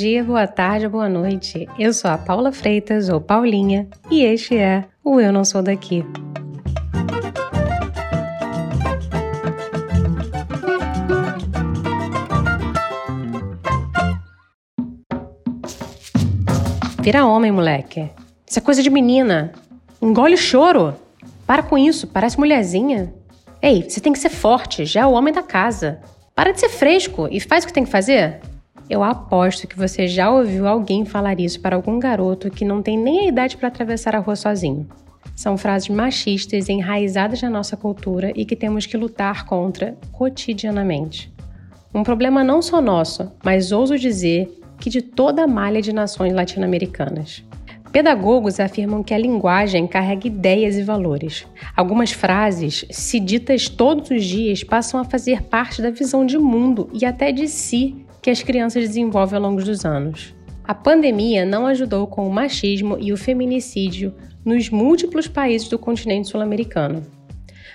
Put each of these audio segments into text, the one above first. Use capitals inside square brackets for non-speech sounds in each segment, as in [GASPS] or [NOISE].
dia, boa tarde, boa noite. Eu sou a Paula Freitas, ou Paulinha, e este é o Eu Não Sou Daqui. Vira homem, moleque. Isso é coisa de menina. Engole o choro. Para com isso, parece mulherzinha. Ei, você tem que ser forte, já é o homem da casa. Para de ser fresco e faz o que tem que fazer. Eu aposto que você já ouviu alguém falar isso para algum garoto que não tem nem a idade para atravessar a rua sozinho. São frases machistas enraizadas na nossa cultura e que temos que lutar contra cotidianamente. Um problema não só nosso, mas ouso dizer que de toda a malha de nações latino-americanas. Pedagogos afirmam que a linguagem carrega ideias e valores. Algumas frases, se ditas todos os dias, passam a fazer parte da visão de mundo e até de si que as crianças desenvolvem ao longo dos anos. A pandemia não ajudou com o machismo e o feminicídio nos múltiplos países do continente sul-americano.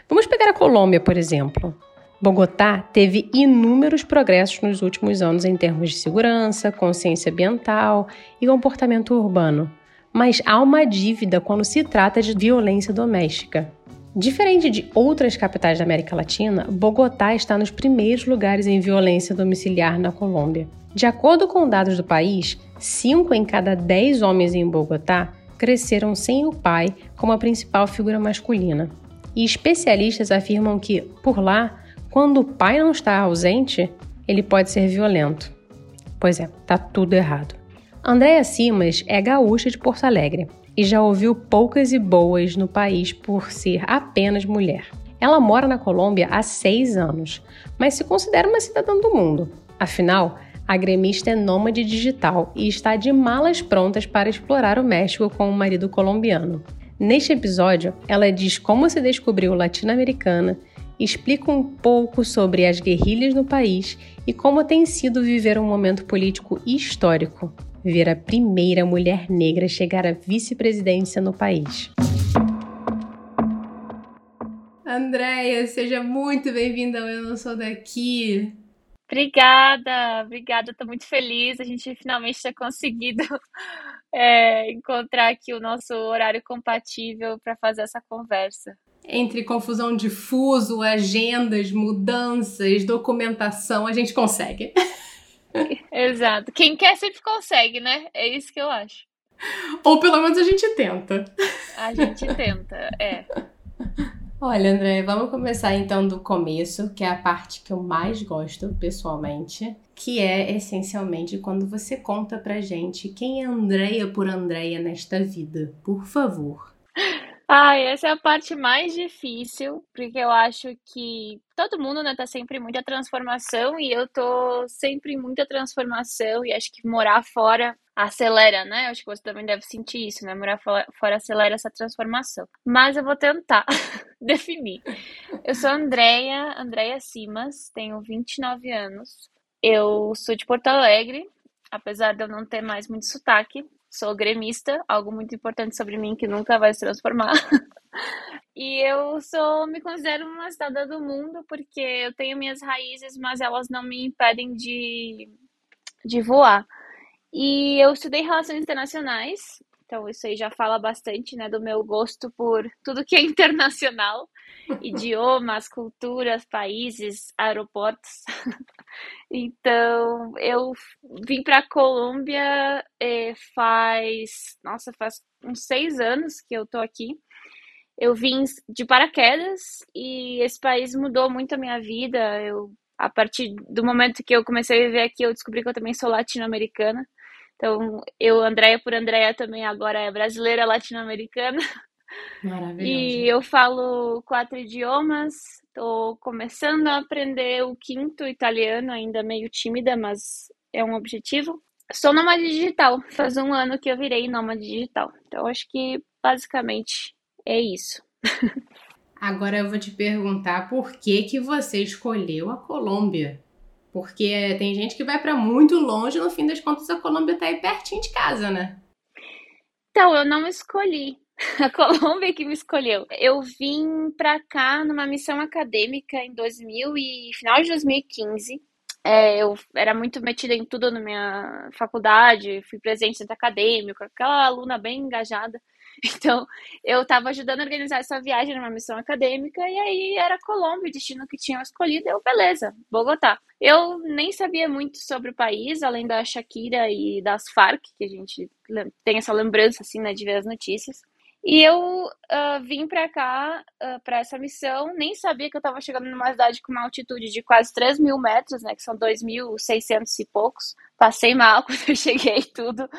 Vamos pegar a Colômbia, por exemplo. Bogotá teve inúmeros progressos nos últimos anos em termos de segurança, consciência ambiental e comportamento urbano, mas há uma dívida quando se trata de violência doméstica. Diferente de outras capitais da América Latina, Bogotá está nos primeiros lugares em violência domiciliar na Colômbia. De acordo com dados do país, 5 em cada 10 homens em Bogotá cresceram sem o pai como a principal figura masculina. E especialistas afirmam que, por lá, quando o pai não está ausente, ele pode ser violento. Pois é, tá tudo errado. Andréa Simas é gaúcha de Porto Alegre e já ouviu poucas e boas no país por ser apenas mulher. Ela mora na Colômbia há seis anos, mas se considera uma cidadã do mundo. Afinal, a gremista é nômade digital e está de malas prontas para explorar o México com o marido colombiano. Neste episódio, ela diz como se descobriu latino-americana explica um pouco sobre as guerrilhas no país e como tem sido viver um momento político histórico, ver a primeira mulher negra chegar à vice-presidência no país. Andréia, seja muito bem-vinda ao Eu Não Sou Daqui. Obrigada, obrigada, estou muito feliz. A gente finalmente ter conseguido [LAUGHS] é, encontrar aqui o nosso horário compatível para fazer essa conversa entre confusão de fuso, agendas, mudanças, documentação, a gente consegue. [LAUGHS] [LAUGHS] Exato. Quem quer sempre consegue, né? É isso que eu acho. Ou pelo menos a gente tenta. A gente tenta, é. Olha, André, vamos começar então do começo, que é a parte que eu mais gosto pessoalmente, que é essencialmente quando você conta pra gente quem é Andréia por Andréia nesta vida. Por favor. [LAUGHS] Ah, essa é a parte mais difícil, porque eu acho que todo mundo, né, tá sempre em muita transformação e eu tô sempre em muita transformação e acho que morar fora acelera, né? Eu acho que você também deve sentir isso, né? Morar fora acelera essa transformação. Mas eu vou tentar [LAUGHS] definir. Eu sou Andréia, Andréia Simas, tenho 29 anos. Eu sou de Porto Alegre, apesar de eu não ter mais muito sotaque sou gremista, algo muito importante sobre mim que nunca vai se transformar. [LAUGHS] e eu sou, me considero uma cidadã do mundo porque eu tenho minhas raízes, mas elas não me impedem de, de voar. E eu estudei relações internacionais, então isso aí já fala bastante, né, do meu gosto por tudo que é internacional, [LAUGHS] idiomas, culturas, países, aeroportos. [LAUGHS] então, eu vim para a Colômbia é, faz, nossa, faz uns seis anos que eu tô aqui. Eu vim de paraquedas e esse país mudou muito a minha vida. Eu, a partir do momento que eu comecei a viver aqui, eu descobri que eu também sou latino-americana. Então, eu, Andréia por Andréia, também agora é brasileira latino-americana. [LAUGHS] Maravilhoso. E eu falo quatro idiomas, estou começando a aprender o quinto italiano, ainda meio tímida, mas é um objetivo. Sou nômade digital, faz um ano que eu virei nômade digital. Então, acho que basicamente é isso. Agora eu vou te perguntar por que, que você escolheu a Colômbia. Porque tem gente que vai para muito longe, no fim das contas a Colômbia tá aí pertinho de casa, né? Então, eu não escolhi. [LAUGHS] A Colômbia que me escolheu. Eu vim para cá numa missão acadêmica em 2000 e final de 2015. É, eu era muito metida em tudo na minha faculdade, fui presente no acadêmico, aquela aluna bem engajada. [LAUGHS] Então, eu estava ajudando a organizar essa viagem numa missão acadêmica, e aí era Colômbia, o destino que tinham escolhido. Eu, beleza, Bogotá. Eu nem sabia muito sobre o país, além da Shakira e das Farc, que a gente tem essa lembrança, assim, né, de ver as notícias. E eu uh, vim para cá, uh, para essa missão, nem sabia que eu estava chegando numa cidade com uma altitude de quase 3 mil metros, né, que são 2.600 e poucos. Passei mal [LAUGHS] quando eu cheguei tudo.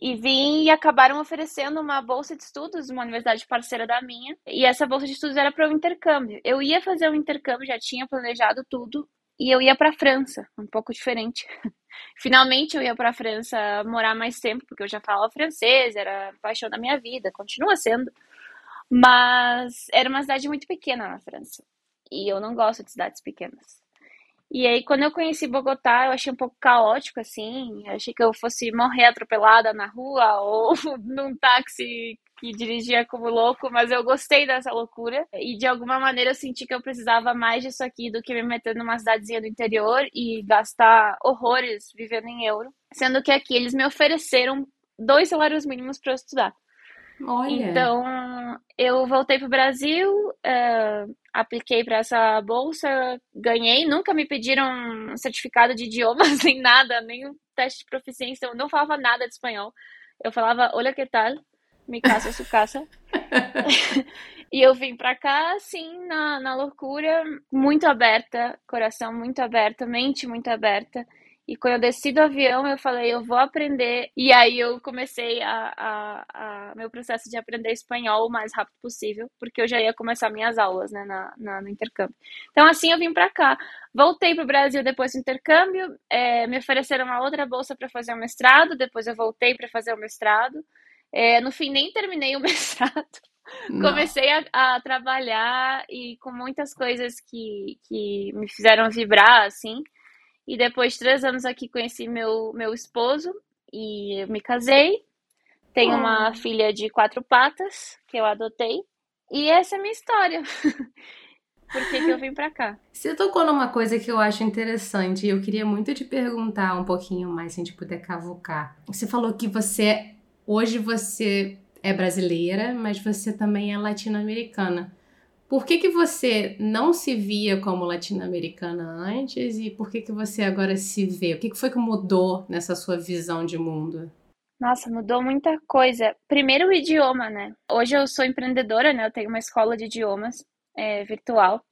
E vim e acabaram oferecendo uma bolsa de estudos, uma universidade parceira da minha. E essa bolsa de estudos era para o intercâmbio. Eu ia fazer o um intercâmbio, já tinha planejado tudo, e eu ia para a França, um pouco diferente. [LAUGHS] Finalmente eu ia para a França morar mais tempo, porque eu já falava francês, era a paixão da minha vida, continua sendo. Mas era uma cidade muito pequena na França. E eu não gosto de cidades pequenas. E aí, quando eu conheci Bogotá, eu achei um pouco caótico, assim. Achei que eu fosse morrer atropelada na rua [LAUGHS] ou num táxi que dirigia como louco, mas eu gostei dessa loucura. E de alguma maneira eu senti que eu precisava mais disso aqui do que me meter numa cidadezinha do interior e gastar horrores vivendo em euro. Sendo que aqui eles me ofereceram dois salários mínimos para eu estudar. Olha. Então, eu voltei para o Brasil, uh, apliquei para essa bolsa, ganhei. Nunca me pediram um certificado de idiomas, [LAUGHS] nem nada, nem um teste de proficiência. Eu não falava nada de espanhol. Eu falava, olha que tal, me casa, su casa. [LAUGHS] e eu vim para cá, assim, na, na loucura, muito aberta, coração muito aberto, mente muito aberta. E quando eu desci do avião, eu falei, eu vou aprender. E aí eu comecei a, a, a, meu processo de aprender espanhol o mais rápido possível, porque eu já ia começar minhas aulas, né, na, na no intercâmbio. Então, assim, eu vim para cá. Voltei para o Brasil depois do intercâmbio, é, me ofereceram uma outra bolsa para fazer o mestrado, depois eu voltei para fazer o mestrado. É, no fim, nem terminei o [LAUGHS] mestrado. Comecei a, a, trabalhar e com muitas coisas que, que me fizeram vibrar, assim. E depois de três anos aqui conheci meu, meu esposo e me casei. Tenho oh. uma filha de quatro patas que eu adotei. E essa é a minha história. [LAUGHS] Por que, que eu vim pra cá? Você tocou numa coisa que eu acho interessante e eu queria muito te perguntar um pouquinho mais, se a gente puder cavucar. Você falou que você, hoje você é brasileira, mas você também é latino-americana. Por que, que você não se via como latino-americana antes e por que, que você agora se vê? O que, que foi que mudou nessa sua visão de mundo? Nossa, mudou muita coisa. Primeiro o idioma, né? Hoje eu sou empreendedora, né? Eu tenho uma escola de idiomas é, virtual,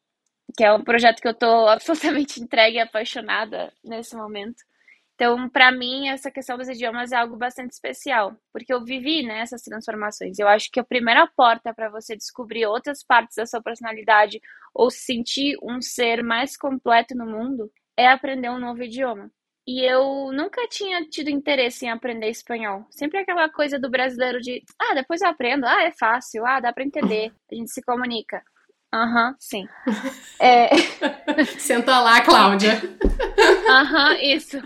que é um projeto que eu tô [LAUGHS] absolutamente entregue e apaixonada nesse momento. Então, para mim, essa questão dos idiomas é algo bastante especial, porque eu vivi né, transformações. Eu acho que a primeira porta para você descobrir outras partes da sua personalidade ou sentir um ser mais completo no mundo é aprender um novo idioma. E eu nunca tinha tido interesse em aprender espanhol. Sempre aquela coisa do brasileiro de, ah, depois eu aprendo, ah, é fácil, ah, dá para entender, a gente se comunica. Aham, uhum, sim. [LAUGHS] É... Senta lá, Cláudia. Aham, uhum, isso.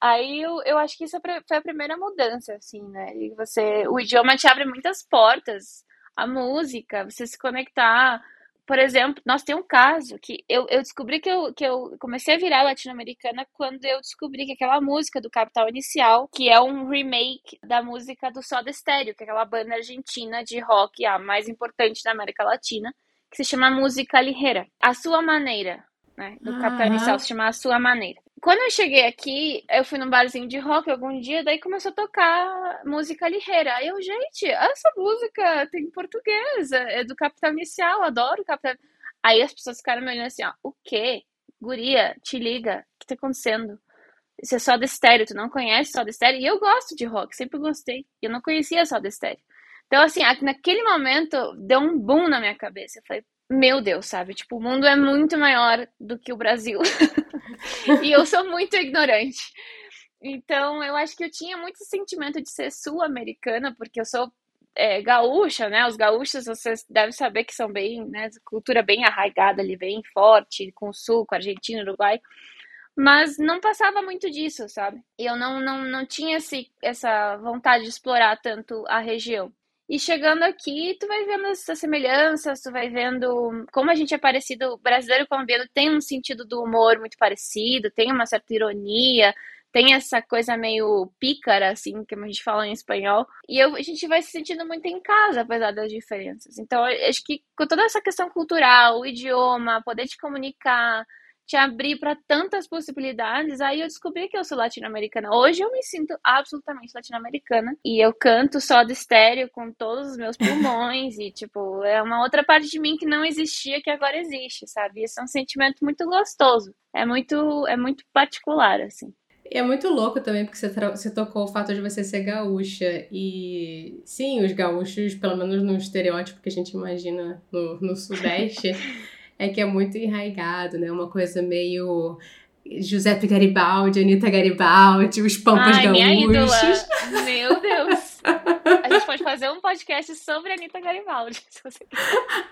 Aí eu, eu acho que isso é foi a primeira mudança, assim, né? E você, o idioma te abre muitas portas, a música, você se conectar. Por exemplo, nós temos um caso que eu, eu descobri que eu, que eu comecei a virar latino-americana quando eu descobri que aquela música do Capital Inicial, que é um remake da música do Soda Stereo, que é aquela banda argentina de rock a mais importante da América Latina, que se chama Música Ligeira. A Sua Maneira, né? Do uhum. Capital Inicial se chama A Sua Maneira quando eu cheguei aqui, eu fui num barzinho de rock algum dia, daí começou a tocar música ligeira. Aí eu, gente, essa música tem português, é do Capital Inicial, adoro Capital. Aí as pessoas ficaram me olhando assim, ó, o quê? Guria, te liga, o que tá acontecendo? Isso é só de estéreo, tu não conhece só de estéreo? E eu gosto de rock, sempre gostei. Eu não conhecia só de estéreo. Então, assim, naquele momento, deu um boom na minha cabeça. Eu falei, meu Deus, sabe? Tipo, o mundo é muito maior do que o Brasil. [LAUGHS] e eu sou muito ignorante. Então, eu acho que eu tinha muito sentimento de ser sul-americana, porque eu sou é, gaúcha, né? Os gaúchos, vocês devem saber que são bem, né? Cultura bem arraigada ali, bem forte, com o sul, com a Argentina, Uruguai. Mas não passava muito disso, sabe? Eu não, não, não tinha esse, essa vontade de explorar tanto a região. E chegando aqui, tu vai vendo essas semelhanças, tu vai vendo como a gente é parecido. O brasileiro colombiano tem um sentido do humor muito parecido, tem uma certa ironia, tem essa coisa meio pícara, assim, que a gente fala em espanhol. E eu, a gente vai se sentindo muito em casa, apesar das diferenças. Então, acho que com toda essa questão cultural, o idioma, poder te comunicar, te abrir para tantas possibilidades, aí eu descobri que eu sou latino-americana. Hoje eu me sinto absolutamente latino-americana e eu canto só de estéreo com todos os meus pulmões e tipo, é uma outra parte de mim que não existia que agora existe, sabe? Isso é um sentimento muito gostoso. É muito é muito particular assim. E é muito louco também, porque você, você tocou o fato de você ser gaúcha. E sim, os gaúchos, pelo menos no estereótipo que a gente imagina no, no Sudeste, [LAUGHS] é que é muito enraigado, né? Uma coisa meio Giuseppe Garibaldi, Anitta Garibaldi, os Pampas Ai, Gaúchos. Minha ídola. [LAUGHS] Meu Deus! A gente pode fazer um podcast sobre Anitta Garibaldi, se você quiser.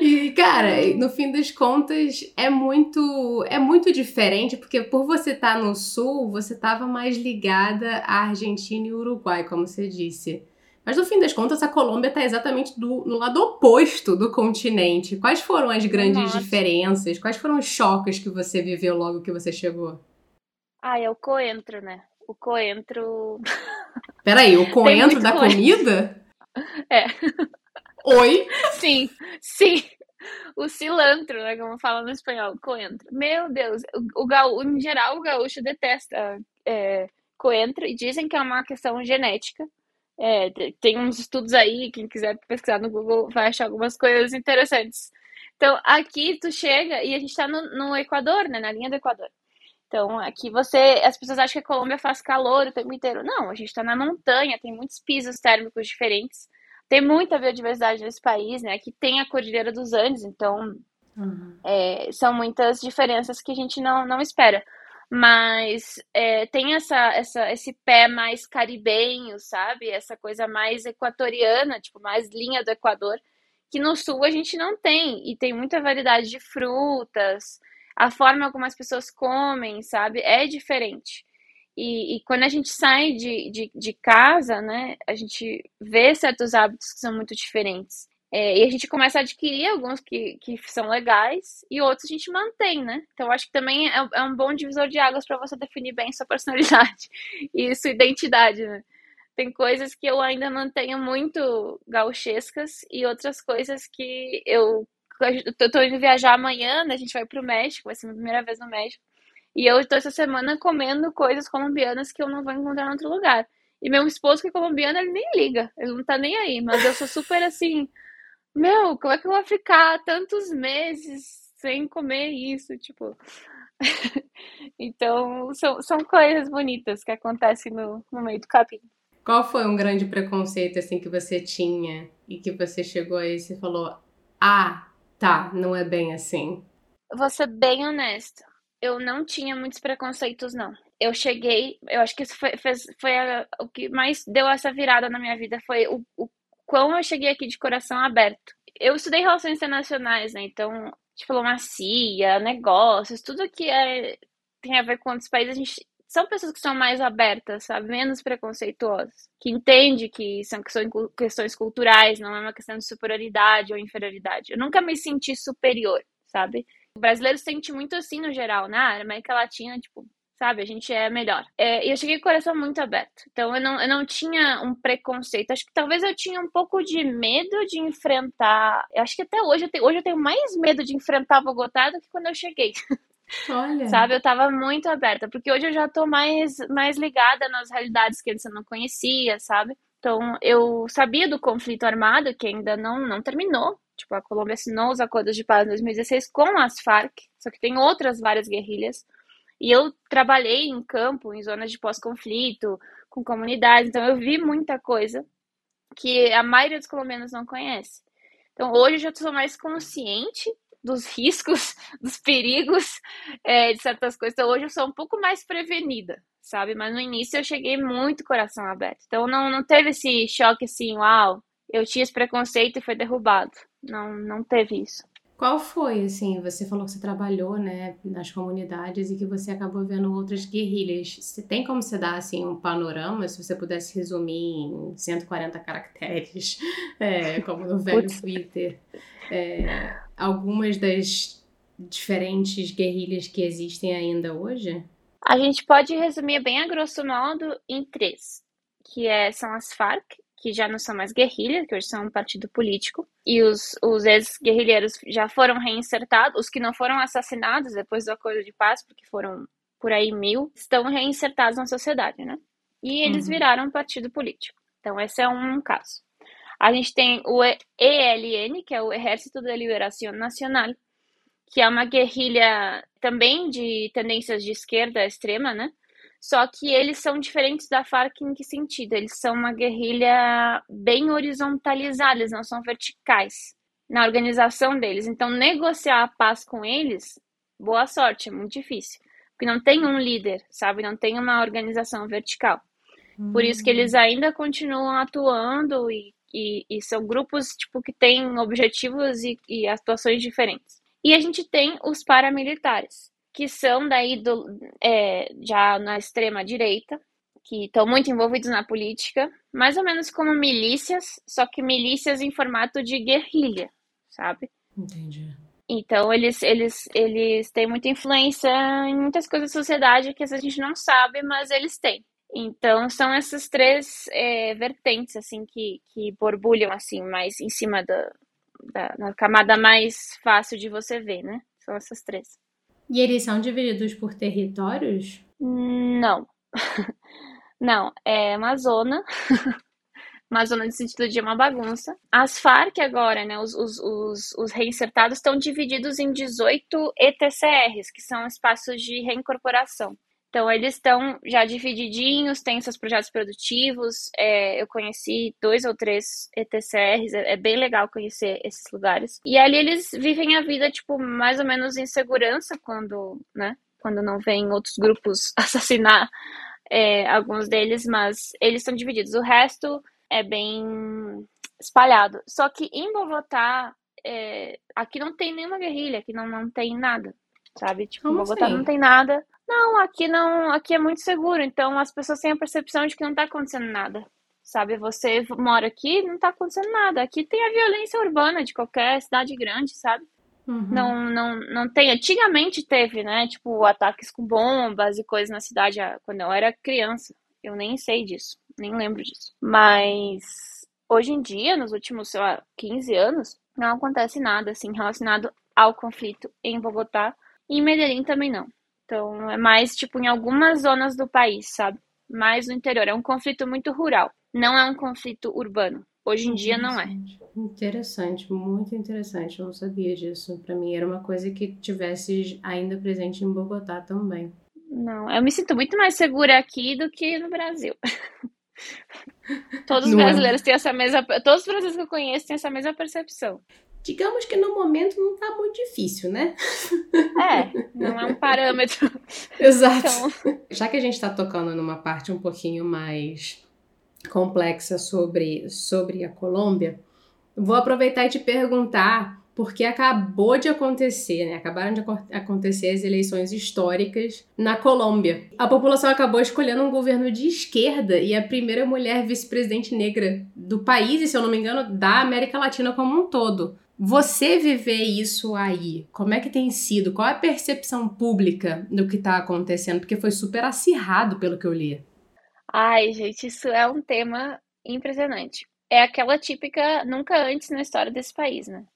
E, cara, no fim das contas, é muito é muito diferente, porque por você estar tá no sul, você estava mais ligada à Argentina e Uruguai, como você disse. Mas no fim das contas, a Colômbia está exatamente do, no lado oposto do continente. Quais foram as grandes Nossa. diferenças? Quais foram os choques que você viveu logo que você chegou? Ah, é o coentro, né? O coentro. [LAUGHS] Peraí, o coentro da coentro. comida? [LAUGHS] É. Oi? [LAUGHS] Sim, sim. O cilantro, né? Como fala no espanhol, coentro. Meu Deus, o, o gaú, em geral, o gaúcho detesta é, coentro e dizem que é uma questão genética. É, tem uns estudos aí, quem quiser pesquisar no Google vai achar algumas coisas interessantes. Então, aqui tu chega e a gente tá no, no Equador, né? Na linha do Equador. Então, aqui você. As pessoas acham que a Colômbia faz calor o tempo inteiro. Não, a gente está na montanha, tem muitos pisos térmicos diferentes. Tem muita biodiversidade nesse país, né? Aqui tem a Cordilheira dos Andes, então uhum. é, são muitas diferenças que a gente não, não espera. Mas é, tem essa, essa, esse pé mais caribenho, sabe? Essa coisa mais equatoriana, tipo, mais linha do Equador, que no sul a gente não tem. E tem muita variedade de frutas, a forma como as pessoas comem, sabe? É diferente. E, e, quando a gente sai de, de, de, casa, né, a gente vê certos hábitos que são muito diferentes. É, e a gente começa a adquirir alguns que, que são legais e outros a gente mantém, né? Então, acho que também é, é um bom divisor de águas para você definir bem sua [LAUGHS] personalidade e sua identidade, né? Tem coisas que eu ainda mantenho muito gauchescas e outras coisas que eu. Eu tô indo viajar amanhã, né? A gente vai pro México, vai ser a minha primeira vez no México. E eu estou essa semana comendo coisas colombianas que eu não vou encontrar em outro lugar. E meu esposo, que é colombiano, ele nem liga, ele não tá nem aí. Mas eu sou super assim, meu, como é que eu vou ficar tantos meses sem comer isso? Tipo. [LAUGHS] então, são, são coisas bonitas que acontecem no, no meio do caminho. Qual foi um grande preconceito assim que você tinha e que você chegou aí e você falou: "Ah, tá, não é bem assim"? Vou ser bem honesta eu não tinha muitos preconceitos, não. Eu cheguei, eu acho que isso foi, fez, foi a, o que mais deu essa virada na minha vida, foi o, o quão eu cheguei aqui de coração aberto. Eu estudei relações internacionais, né? Então, diplomacia, negócios, tudo que é, tem a ver com outros países, a gente são pessoas que são mais abertas, sabe? Menos preconceituosas. Que entende que são questões culturais, não é uma questão de superioridade ou inferioridade. Eu nunca me senti superior, sabe? O brasileiro sente muito assim no geral, né? A América Latina, tipo, sabe? A gente é melhor. É, e eu cheguei com o coração muito aberto. Então eu não, eu não tinha um preconceito. Acho que talvez eu tinha um pouco de medo de enfrentar. Eu acho que até hoje eu tenho, hoje eu tenho mais medo de enfrentar Bogotá do que quando eu cheguei. [LAUGHS] Olha. Sabe, eu tava muito aberta, porque hoje eu já tô mais, mais ligada nas realidades que antes eu não conhecia, sabe? Então, eu sabia do conflito armado, que ainda não, não terminou, Tipo, a Colômbia assinou os acordos de paz em 2016 com as Farc, só que tem outras várias guerrilhas. E eu trabalhei em campo, em zonas de pós-conflito, com comunidades, então eu vi muita coisa que a maioria dos colombianos não conhece. Então hoje eu já sou mais consciente dos [LAUGHS] riscos, dos perigos é, de certas coisas. Então hoje eu sou um pouco mais prevenida, sabe? Mas no início eu cheguei muito coração aberto. Então não, não teve esse choque assim, uau, eu tinha esse preconceito e foi derrubado. Não, não teve isso. Qual foi, assim, você falou que você trabalhou, né, nas comunidades e que você acabou vendo outras guerrilhas. Você tem como você dar, assim, um panorama, se você pudesse resumir em 140 caracteres, [LAUGHS] é, como no velho. Twitter, é, algumas das diferentes guerrilhas que existem ainda hoje? A gente pode resumir bem a grosso modo em três, que é, são as Farc, que já não são mais guerrilha, que hoje são um partido político, e os, os ex-guerrilheiros já foram reinsertados, os que não foram assassinados depois do acordo de paz, porque foram por aí mil, estão reinsertados na sociedade, né? E eles uhum. viraram um partido político. Então, esse é um caso. A gente tem o ELN, que é o Exército de Liberação Nacional, que é uma guerrilha também de tendências de esquerda extrema, né? Só que eles são diferentes da Farc em que sentido? Eles são uma guerrilha bem horizontalizada, eles não são verticais na organização deles. Então, negociar a paz com eles, boa sorte, é muito difícil. Porque não tem um líder, sabe? Não tem uma organização vertical. Por isso que eles hum. ainda continuam atuando e, e, e são grupos tipo que têm objetivos e, e atuações diferentes. E a gente tem os paramilitares, que são daí do, é, já na extrema direita, que estão muito envolvidos na política, mais ou menos como milícias, só que milícias em formato de guerrilha, sabe? Entendi. Então eles, eles, eles têm muita influência em muitas coisas da sociedade que a gente não sabe, mas eles têm. Então são essas três é, vertentes assim que, que borbulham assim mais em cima da, da, da camada mais fácil de você ver, né? São essas três. E eles são divididos por territórios? Não. [LAUGHS] Não, é uma zona. [LAUGHS] uma zona de sentido de uma bagunça. As Farc agora, né, os, os, os, os reinsertados estão divididos em 18 ETCRs, que são espaços de reincorporação. Então, eles estão já divididinhos, têm seus projetos produtivos. É, eu conheci dois ou três ETCRs, é, é, bem legal conhecer esses lugares. E ali eles vivem a vida, tipo, mais ou menos em segurança quando, né? Quando não vem outros grupos [LAUGHS] assassinar é, alguns deles, mas eles estão divididos. O resto é bem espalhado. Só que em Bogotá, é, aqui não tem nenhuma guerrilha, aqui não, não tem nada, sabe? Tipo, Como Bogotá assim? não tem nada. Não, aqui não, aqui é muito seguro, então as pessoas têm a percepção de que não tá acontecendo nada. Sabe, você mora aqui, não tá acontecendo nada. Aqui tem a violência urbana de qualquer cidade grande, sabe? Uhum. Não, não, não tem. Antigamente teve, né? Tipo, ataques com bombas e coisas na cidade quando eu era criança. Eu nem sei disso, nem lembro disso. Mas hoje em dia, nos últimos, sei lá, 15 anos, não acontece nada assim relacionado ao conflito em Bogotá. E em Medellín também não. Então, é mais tipo em algumas zonas do país, sabe? Mais no interior. É um conflito muito rural. Não é um conflito urbano. Hoje em dia não é. Interessante, muito interessante. Eu não sabia disso. Para mim era uma coisa que tivesse ainda presente em Bogotá também. Não, eu me sinto muito mais segura aqui do que no Brasil. [LAUGHS] Todos os é? brasileiros é. têm essa mesma. Todos os brasileiros que eu conheço têm essa mesma percepção digamos que no momento não está muito difícil, né? É, não é um parâmetro. [LAUGHS] Exato. Então... Já que a gente está tocando numa parte um pouquinho mais complexa sobre, sobre a Colômbia, vou aproveitar e te perguntar, porque acabou de acontecer, né? Acabaram de acontecer as eleições históricas na Colômbia. A população acabou escolhendo um governo de esquerda e a primeira mulher vice-presidente negra do país, e se eu não me engano, da América Latina como um todo. Você viver isso aí, como é que tem sido? Qual é a percepção pública do que está acontecendo? Porque foi super acirrado pelo que eu li. Ai, gente, isso é um tema impressionante. É aquela típica nunca antes na história desse país, né?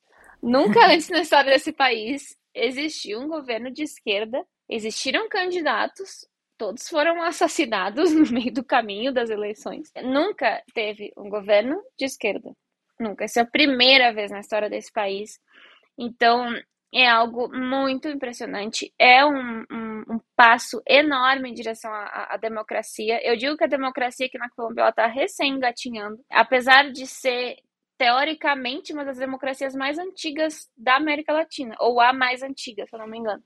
Nunca [LAUGHS] antes na história desse país existiu um governo de esquerda, existiram candidatos, todos foram assassinados [LAUGHS] no meio do caminho das eleições. Nunca teve um governo de esquerda. Nunca. Essa é a primeira vez na história desse país. Então, é algo muito impressionante. É um, um, um passo enorme em direção à, à, democracia. Eu digo que a democracia aqui na Colômbia está recém-engatinhando. Apesar de ser, teoricamente, uma das democracias mais antigas da América Latina. Ou a mais antiga, se eu não me engano.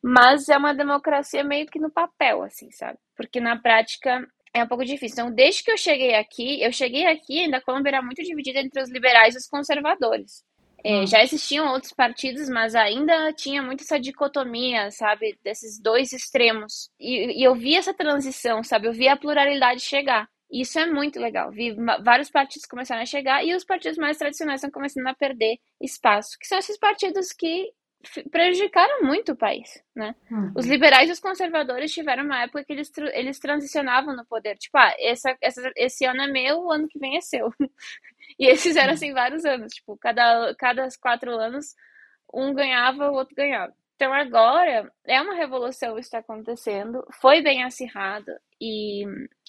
Mas é uma democracia meio que no papel, assim, sabe? Porque na prática é um pouco difícil. Então, desde que eu cheguei aqui, eu cheguei aqui, ainda a Colômbia era muito dividida entre os liberais e os conservadores. É, hum. Já existiam outros partidos, mas ainda tinha muito essa dicotomia, sabe, desses dois extremos. E, e eu vi essa transição, sabe, eu vi a pluralidade chegar. E isso é muito legal. Vi vários partidos começaram a chegar e os partidos mais tradicionais estão começando a perder espaço, que são esses partidos que prejudicaram muito o país, né? Uhum. Os liberais e os conservadores tiveram uma época que eles, eles transicionavam no poder. Tipo, ah, essa, essa, esse ano é meu, o ano que vem é seu. [LAUGHS] e eles fizeram assim vários anos. Tipo, cada, cada quatro anos, um ganhava, o outro ganhava. Então agora é uma revolução que está acontecendo, foi bem acirrado e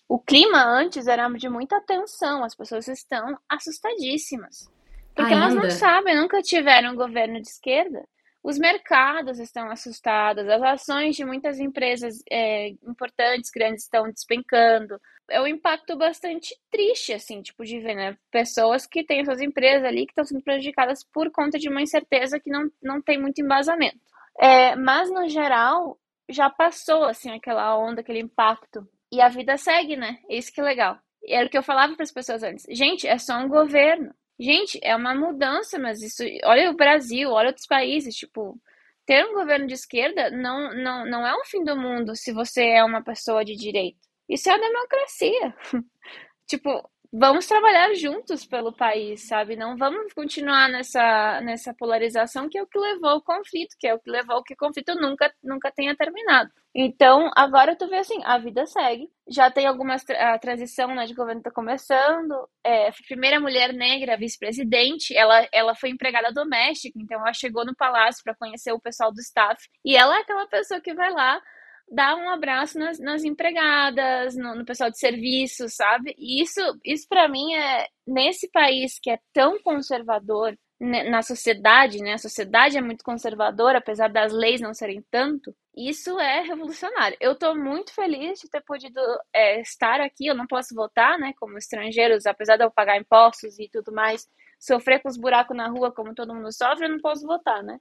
o clima antes era de muita tensão, as pessoas estão assustadíssimas. Porque Ainda? elas não sabem, nunca tiveram um governo de esquerda. Os mercados estão assustados, as ações de muitas empresas é, importantes, grandes, estão despencando. É um impacto bastante triste, assim, tipo, de ver, né? Pessoas que têm suas empresas ali que estão sendo prejudicadas por conta de uma incerteza que não, não tem muito embasamento. É, mas, no geral, já passou, assim, aquela onda, aquele impacto. E a vida segue, né? Isso que é legal. Era o que eu falava para as pessoas antes. Gente, é só um governo. Gente, é uma mudança, mas isso. Olha o Brasil, olha outros países. Tipo, ter um governo de esquerda não, não, não é um fim do mundo se você é uma pessoa de direito. Isso é a democracia. [LAUGHS] tipo, vamos trabalhar juntos pelo país, sabe? Não vamos continuar nessa, nessa polarização que é o que levou ao conflito, que é o que levou que o conflito nunca, nunca tenha terminado. Então, agora tu vê assim, a vida segue. Já tem algumas a transição né, de governo está começando. É, primeira mulher negra vice-presidente, ela, ela foi empregada doméstica, então ela chegou no palácio para conhecer o pessoal do staff. E ela é aquela pessoa que vai lá dar um abraço nas, nas empregadas, no, no, pessoal de serviço, sabe? E isso, isso para mim é nesse país que é tão conservador né, na sociedade, né? A sociedade é muito conservadora, apesar das leis não serem tanto. Isso é revolucionário. Eu estou muito feliz de ter podido é, estar aqui. Eu não posso votar, né? Como estrangeiros, apesar de eu pagar impostos e tudo mais, sofrer com os buracos na rua como todo mundo sofre, eu não posso votar, né?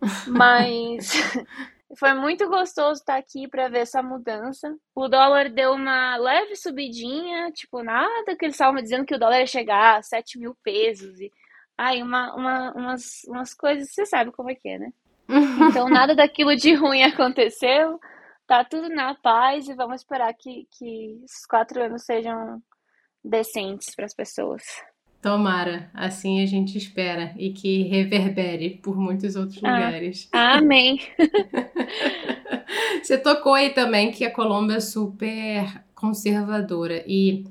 [LAUGHS] Mas [LAUGHS] Foi muito gostoso estar aqui para ver essa mudança. O dólar deu uma leve subidinha, tipo, nada que eles estavam dizendo que o dólar ia chegar a 7 mil pesos. E, ai, uma, uma, umas, umas coisas, você sabe como é que é, né? [LAUGHS] Então, nada daquilo de ruim aconteceu. Tá tudo na paz e vamos esperar que, que esses quatro anos sejam decentes para as pessoas. Tomara, assim a gente espera e que reverbere por muitos outros ah, lugares. Amém. [LAUGHS] Você tocou aí também que a Colômbia é super conservadora e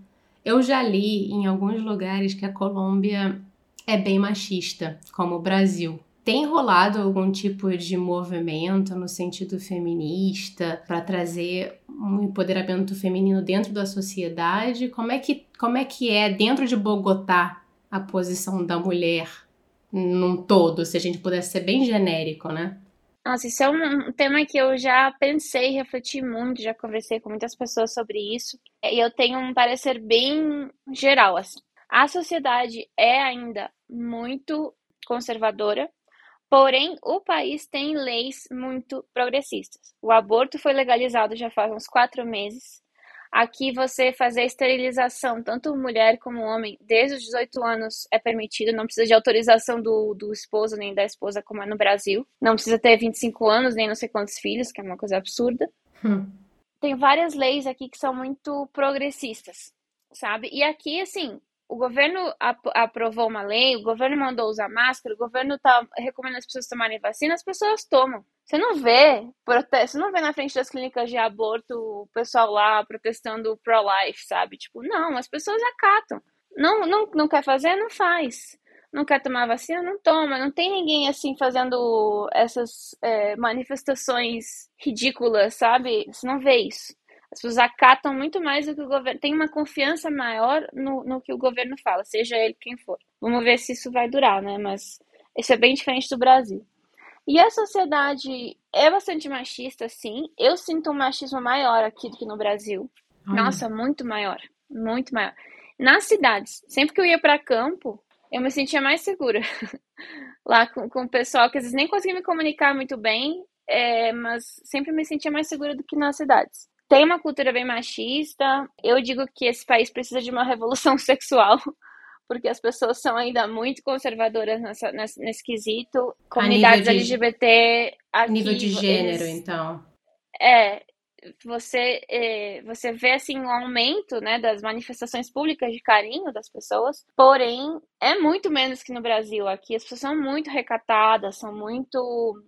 eu já li em alguns lugares que a Colômbia é bem machista, como o Brasil. Tem rolado algum tipo de movimento no sentido feminista para trazer um empoderamento feminino dentro da sociedade? Como é que, como é, que é dentro de Bogotá a posição da mulher num todo, se a gente pudesse ser bem genérico, né? Nossa, isso é um tema que eu já pensei, refleti muito, já conversei com muitas pessoas sobre isso, e eu tenho um parecer bem geral, assim. A sociedade é ainda muito conservadora, Porém, o país tem leis muito progressistas. O aborto foi legalizado já faz uns quatro meses. Aqui você fazer a esterilização, tanto mulher como homem, desde os 18 anos é permitido, não precisa de autorização do, do esposo nem da esposa, como é no Brasil. Não precisa ter 25 anos, nem não sei quantos filhos, que é uma coisa absurda. Hum. Tem várias leis aqui que são muito progressistas, sabe? E aqui, assim, o governo ap aprovou uma lei, o governo mandou usar máscara, o governo tá recomendando as pessoas tomarem vacina, as pessoas tomam. Você não vê protesto, você não vê na frente das clínicas de aborto o pessoal lá protestando pro-life, sabe? Tipo, não, as pessoas acatam. Não, não, não quer fazer, não faz. Não quer tomar vacina, não toma. Não tem ninguém assim fazendo essas é, manifestações ridículas, sabe? Você não vê isso. As pessoas acatam muito mais do que o governo. Tem uma confiança maior no, no que o governo fala, seja ele quem for. Vamos ver se isso vai durar, né? Mas isso é bem diferente do Brasil. E a sociedade é bastante machista, sim. Eu sinto um machismo maior aqui do que no Brasil. Nossa, muito maior. Muito maior. Nas cidades, sempre que eu ia para campo, eu me sentia mais segura. [LAUGHS] Lá com, com o pessoal que às vezes nem conseguia me comunicar muito bem, é, mas sempre me sentia mais segura do que nas cidades tem uma cultura bem machista. Eu digo que esse país precisa de uma revolução [LAUGHS] sexual, porque as pessoas são ainda muito conservadoras nessa, nesse, nesse quesito. Comunidades de, LGBT. Aqui, nível de gênero, eles, então. É, você, é, você vê assim um aumento né, das manifestações públicas de carinho das pessoas, porém é muito menos que no Brasil. Aqui as pessoas são muito recatadas, são muito.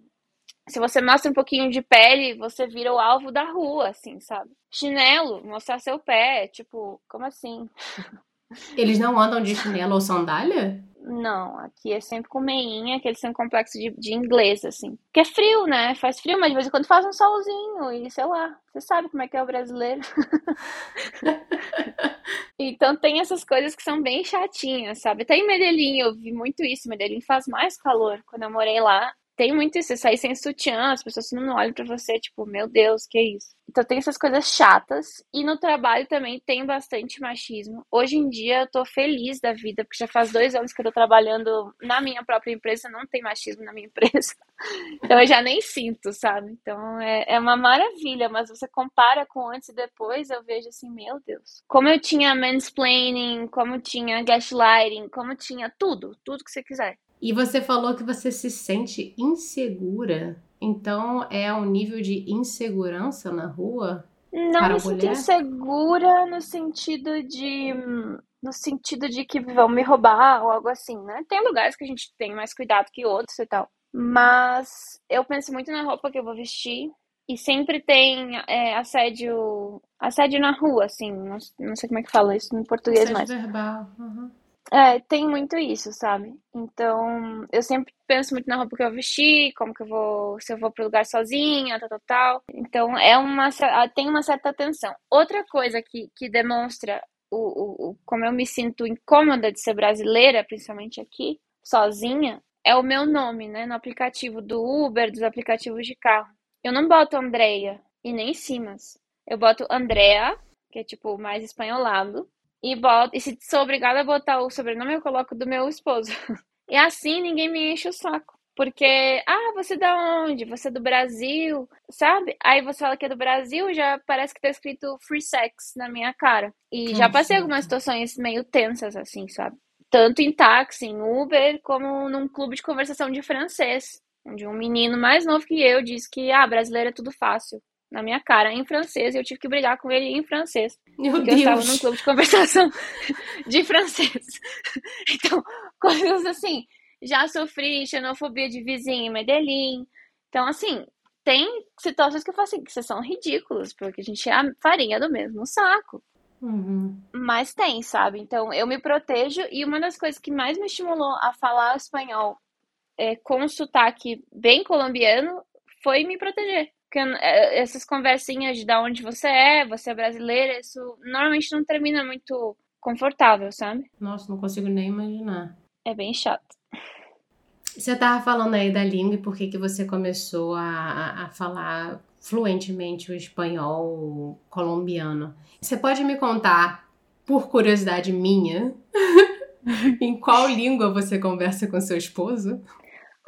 Se você mostra um pouquinho de pele, você vira o alvo da rua, assim, sabe? Chinelo, mostrar seu pé, tipo, como assim? [LAUGHS] Eles não andam de chinelo ou sandália? Não, aqui é sempre com meinha, que eles têm um complexo de, de inglês, assim. Porque é frio, né? Faz frio, mas de vez em quando faz um solzinho e sei lá. Você sabe como é que é o brasileiro. [LAUGHS] então tem essas coisas que são bem chatinhas, sabe? Até em Medellín eu vi muito isso. Medellín faz mais calor. Quando eu morei lá, tem muito isso, você sair sem sutiã, as pessoas não olham para você, tipo, meu Deus, que é isso? Então tem essas coisas chatas. E no trabalho também tem bastante machismo. Hoje em dia eu tô feliz da vida, porque já faz dois anos que eu tô trabalhando na minha própria empresa, não tem machismo na minha [LAUGHS] empresa. Então eu já nem sinto, sabe? Então é, é uma maravilha, mas você compara com antes e depois, eu vejo assim, meu Deus. Como eu tinha mansplaining, como tinha gaslighting, como tinha tudo, tudo que você quiser. E você falou que você se sente insegura. Então é um nível de insegurança na rua? Não me sinto insegura no sentido de. No sentido de que vão me roubar ou algo assim, né? Tem lugares que a gente tem mais cuidado que outros e tal. Mas eu penso muito na roupa que eu vou vestir. E sempre tem é, assédio. Assédio na rua, assim. Não, não sei como é que fala isso em português, assédio mas. verbal. Uhum. É, tem muito isso, sabe? Então, eu sempre penso muito na roupa que eu vou vestir, como que eu vou, se eu vou pro lugar sozinha, tal, tal, tal. Então, é uma, tem uma certa atenção. Outra coisa que, que demonstra o, o, o, como eu me sinto incômoda de ser brasileira, principalmente aqui, sozinha, é o meu nome, né? No aplicativo do Uber, dos aplicativos de carro. Eu não boto Andreia e nem Simas. Eu boto Andrea, que é tipo mais espanholado, e, boto, e se sou obrigada a botar o sobrenome, eu coloco do meu esposo. [LAUGHS] E assim ninguém me enche o saco. Porque, ah, você é da onde? Você é do Brasil, sabe? Aí você fala que é do Brasil, já parece que tá escrito free sex na minha cara. E já passei algumas situações meio tensas, assim, sabe? Tanto em táxi, em Uber, como num clube de conversação de francês. Onde um menino mais novo que eu disse que, ah, brasileiro é tudo fácil na minha cara em francês e eu tive que brigar com ele em francês. Meu porque Deus. eu estava num clube de conversação [LAUGHS] de francês. [LAUGHS] Então, coisas assim. Já sofri xenofobia de vizinho em Medellín. Então, assim, tem situações que eu falo assim, que são ridículas, porque a gente é a farinha do mesmo saco. Uhum. Mas tem, sabe? Então, eu me protejo e uma das coisas que mais me estimulou a falar espanhol é, com sotaque bem colombiano foi me proteger. Porque é, essas conversinhas de da onde você é, você é brasileira, isso normalmente não termina muito confortável, sabe? Nossa, não consigo nem imaginar. É bem chato. Você tava falando aí da língua e por que, que você começou a, a falar fluentemente o espanhol colombiano. Você pode me contar, por curiosidade minha, [LAUGHS] em qual língua você conversa com seu esposo?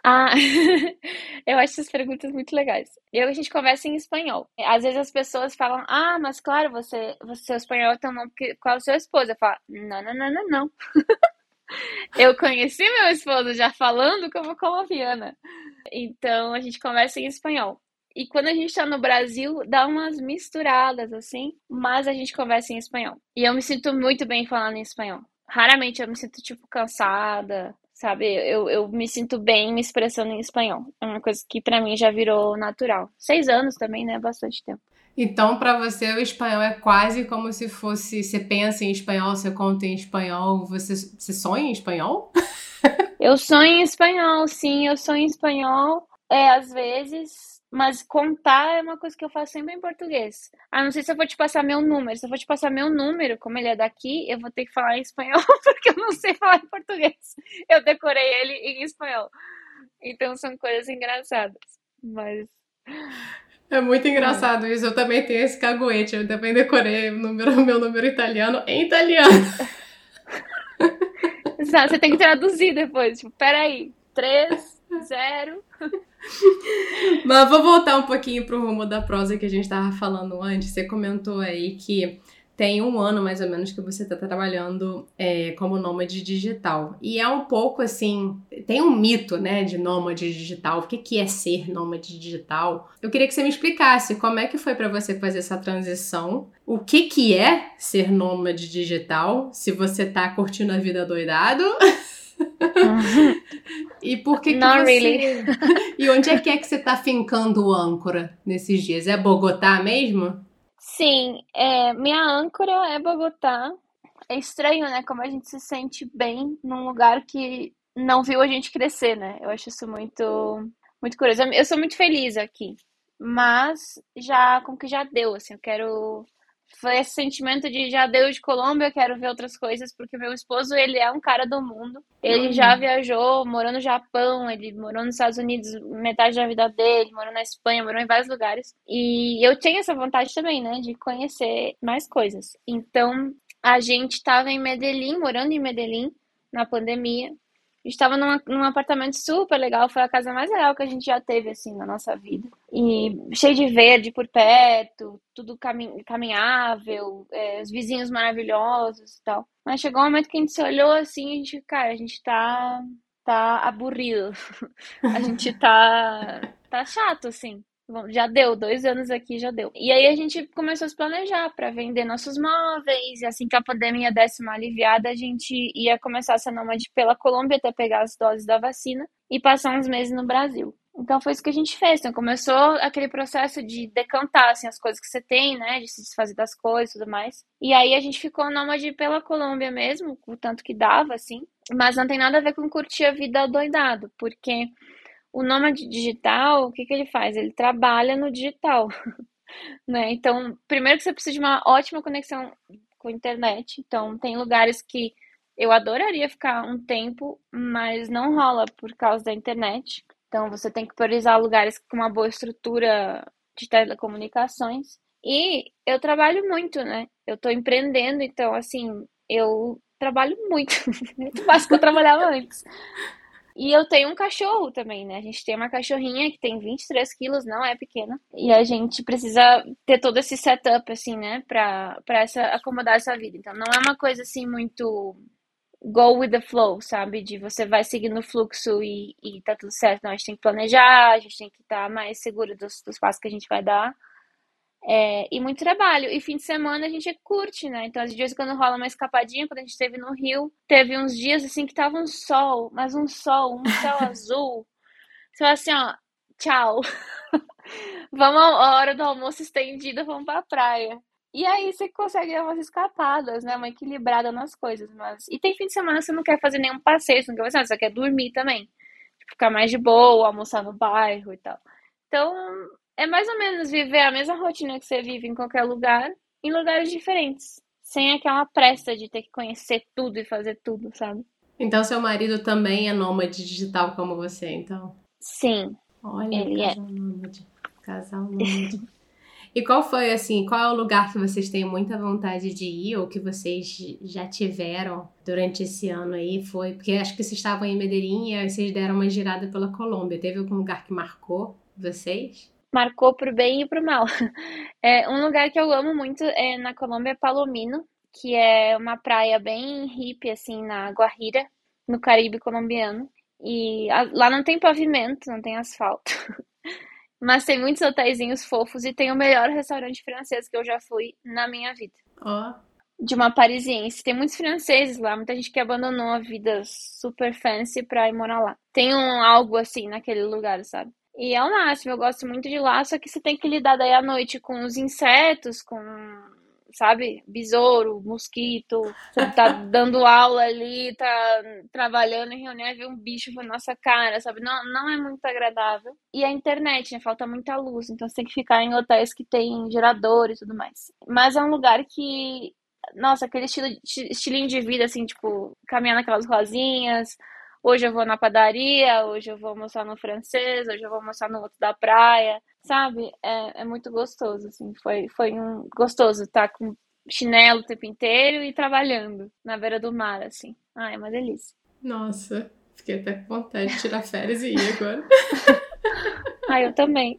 Ah, [LAUGHS] eu acho essas perguntas muito legais. Eu a gente conversa em espanhol. Às vezes as pessoas falam, ah, mas claro, você, você seu espanhol é tão bom porque qual é o seu esposo? Eu falo, não, não, não, não, não. [LAUGHS] eu conheci meu esposo já falando como colombiana. Então a gente conversa em espanhol. E quando a gente tá no Brasil, dá umas misturadas assim, mas a gente conversa em espanhol. E eu me sinto muito bem falando em espanhol. Raramente eu me sinto, tipo, cansada sabe? Eu, eu me sinto bem me expressando em espanhol. É uma coisa que para mim já virou natural. Seis anos também, né? Bastante tempo. Então, para você, o espanhol é quase como se fosse. Você pensa em espanhol, você conta em espanhol, você, você sonha em espanhol? [LAUGHS] eu sonho em espanhol, sim, eu sonho em espanhol. É, às vezes, mas contar é uma coisa que eu faço sempre em português. Ah, não sei se eu vou te passar meu número. Se eu vou te passar meu número, como ele é daqui, eu vou ter que falar em espanhol, [LAUGHS] porque eu não sei falar em português. Eu decorei ele em espanhol. Então são coisas engraçadas. Mas. É muito engraçado isso. Eu também tenho esse caguete. Eu também decorei o número, [LAUGHS] meu número italiano em italiano. [LAUGHS] Você tem que traduzir depois. Tipo, peraí. Três, zero. [LAUGHS] Mas vou voltar um pouquinho pro rumo da prosa que a gente estava falando antes. Você comentou aí que tem um ano mais ou menos que você está trabalhando é, como nômade digital. E é um pouco assim, tem um mito, né, de nômade digital. O que, que é ser nômade digital? Eu queria que você me explicasse como é que foi para você fazer essa transição. O que, que é ser nômade digital? Se você tá curtindo a vida doidado. [LAUGHS] e por que, que Not você... really. [LAUGHS] e onde é que é que você tá fincando o âncora nesses dias? É Bogotá mesmo? Sim, é, minha âncora é Bogotá. É estranho, né? Como a gente se sente bem num lugar que não viu a gente crescer, né? Eu acho isso muito, muito curioso. Eu sou muito feliz aqui, mas já, como que já deu, assim, eu quero foi esse sentimento de já deu de Colômbia, quero ver outras coisas, porque meu esposo, ele é um cara do mundo. Ele uhum. já viajou, morou no Japão, ele morou nos Estados Unidos metade da vida dele, morou na Espanha, morou em vários lugares. E eu tenho essa vontade também, né, de conhecer mais coisas. Então, a gente estava em Medellín, morando em Medellín, na pandemia. A gente tava num, apartamento super legal, foi a casa mais legal que a gente já teve, assim, na nossa vida. E cheio de verde por perto, tudo camin caminhável, é, os vizinhos maravilhosos e tal. Mas chegou um momento que a gente se olhou assim a gente, cara, a gente tá, tá aburrido. [LAUGHS] a gente tá, tá chato, assim. Já deu, dois anos aqui já deu. E aí a gente começou a se planejar para vender nossos móveis, e assim que a pandemia desse uma aliviada, a gente ia começar a ser nômade pela Colômbia até pegar as doses da vacina e passar uns meses no Brasil. Então foi isso que a gente fez. Então começou aquele processo de decantar assim, as coisas que você tem, né? De se desfazer das coisas e tudo mais. E aí a gente ficou nômade pela Colômbia mesmo, o tanto que dava, assim. Mas não tem nada a ver com curtir a vida doidado, porque o nômade digital, o que, que ele faz? Ele trabalha no digital. [LAUGHS] né? Então, primeiro que você precisa de uma ótima conexão com a internet. Então, tem lugares que eu adoraria ficar um tempo, mas não rola por causa da internet. Então, você tem que priorizar lugares com uma boa estrutura de telecomunicações. E eu trabalho muito, né? Eu tô empreendendo, então, assim, eu trabalho muito. [LAUGHS] muito mais do que eu trabalhava antes. E eu tenho um cachorro também, né? A gente tem uma cachorrinha que tem 23 quilos, não é pequena. E a gente precisa ter todo esse setup, assim, né? Pra, pra essa, acomodar essa vida. Então não é uma coisa assim muito go with the flow, sabe? De você vai seguindo o fluxo e, e tá tudo certo. Não, a gente tem que planejar, a gente tem que estar tá mais seguro dos, dos passos que a gente vai dar. É, e muito trabalho. E fim de semana a gente curte, né? Então, às vezes, quando rola uma escapadinha, quando a gente esteve no Rio, teve uns dias assim que tava um sol, mas um sol, um céu [LAUGHS] azul. Você fala assim, ó, tchau. [LAUGHS] vamos a hora do almoço estendida, vamos pra praia. E aí você consegue dar umas escapadas, né? Uma equilibrada nas coisas. Mas... E tem fim de semana que você não quer fazer nenhum passeio, você não quer fazer nada, você quer dormir também. Tipo, ficar mais de boa, almoçar no bairro e tal. Então, é mais ou menos viver a mesma rotina que você vive em qualquer lugar, em lugares diferentes. Sem aquela pressa de ter que conhecer tudo e fazer tudo, sabe? Então seu marido também é nômade digital como você, então? Sim. Olha, ele casal é. nômade. Casal nômade. e qual foi, assim, qual é o lugar que vocês têm muita vontade de ir ou que vocês já tiveram durante esse ano aí? Foi, porque acho que vocês estavam em Medellín e aí vocês deram uma girada pela Colômbia. Teve algum lugar que marcou vocês? Marcou pro bem e pro mal. [LAUGHS] É, um lugar que eu amo muito é na Colômbia é Palomino, que é uma praia bem hippie, assim, na Guajira, no Caribe colombiano. E a, lá não tem pavimento, não tem asfalto. [LAUGHS] Mas tem muitos hotéisinhos fofos e tem o melhor restaurante francês que eu já fui na minha vida. Oh. De uma parisiense. Tem muitos franceses lá, muita gente que abandonou a vida super fancy pra ir morar lá. Tem um algo assim naquele lugar, sabe? E é o máximo, eu gosto muito de lá, só que você tem que lidar daí à noite com os insetos, com, sabe, besouro, mosquito. Você tá [LAUGHS] dando aula ali, tá trabalhando em reunião e vê um bicho na nossa cara, sabe? Não, não é muito agradável. E a internet, né? Falta muita luz, então você tem que ficar em hotéis que tem gerador e tudo mais. Mas é um lugar que nossa, aquele estilo, estilinho de vida, assim, tipo, caminhar naquelas rosinhas, Hoje eu vou na padaria, hoje eu vou almoçar no francês, hoje eu vou almoçar no outro da praia, sabe? É, é muito gostoso, assim. Foi, foi um gostoso estar com chinelo o tempo inteiro e trabalhando na beira do mar, assim. Ah, é uma delícia. Nossa, fiquei até com vontade de tirar férias e ir agora. [LAUGHS] ah, eu também.